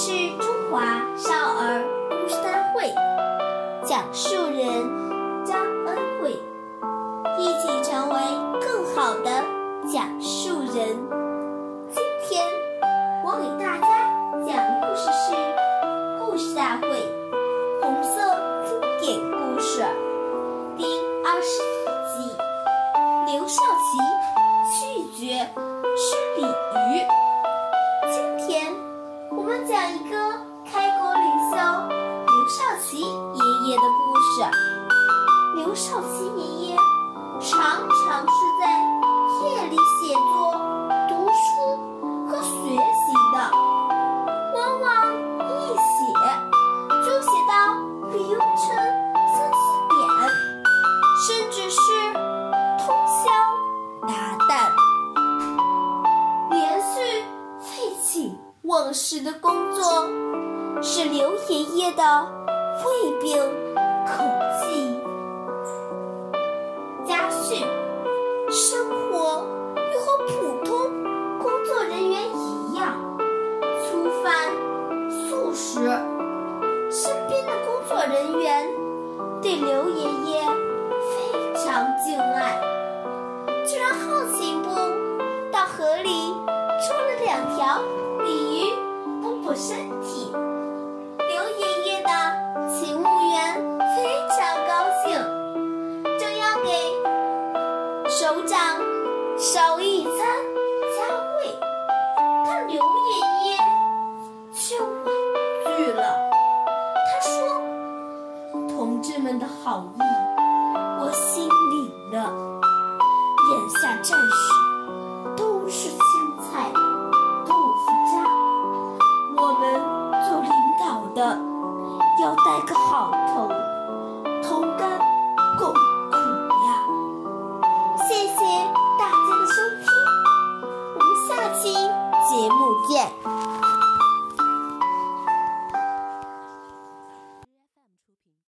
是中华少儿故事大会讲述人张恩惠，一起成为更好的讲述人。今天我给大家讲故事是《故事大会》红色经典故事第二十一集：刘少奇拒绝吃鲤鱼。忘食的工作是刘爷爷的胃病口技。家训：生活又和普通工作人员一样，粗饭素食。身边的工作人员对刘爷爷非常敬爱，居然好奇身体。刘爷爷的勤务员非常高兴，正要给首长烧一餐佳味，但刘爷爷却婉拒了。他说：“同志们的好意。”个好头。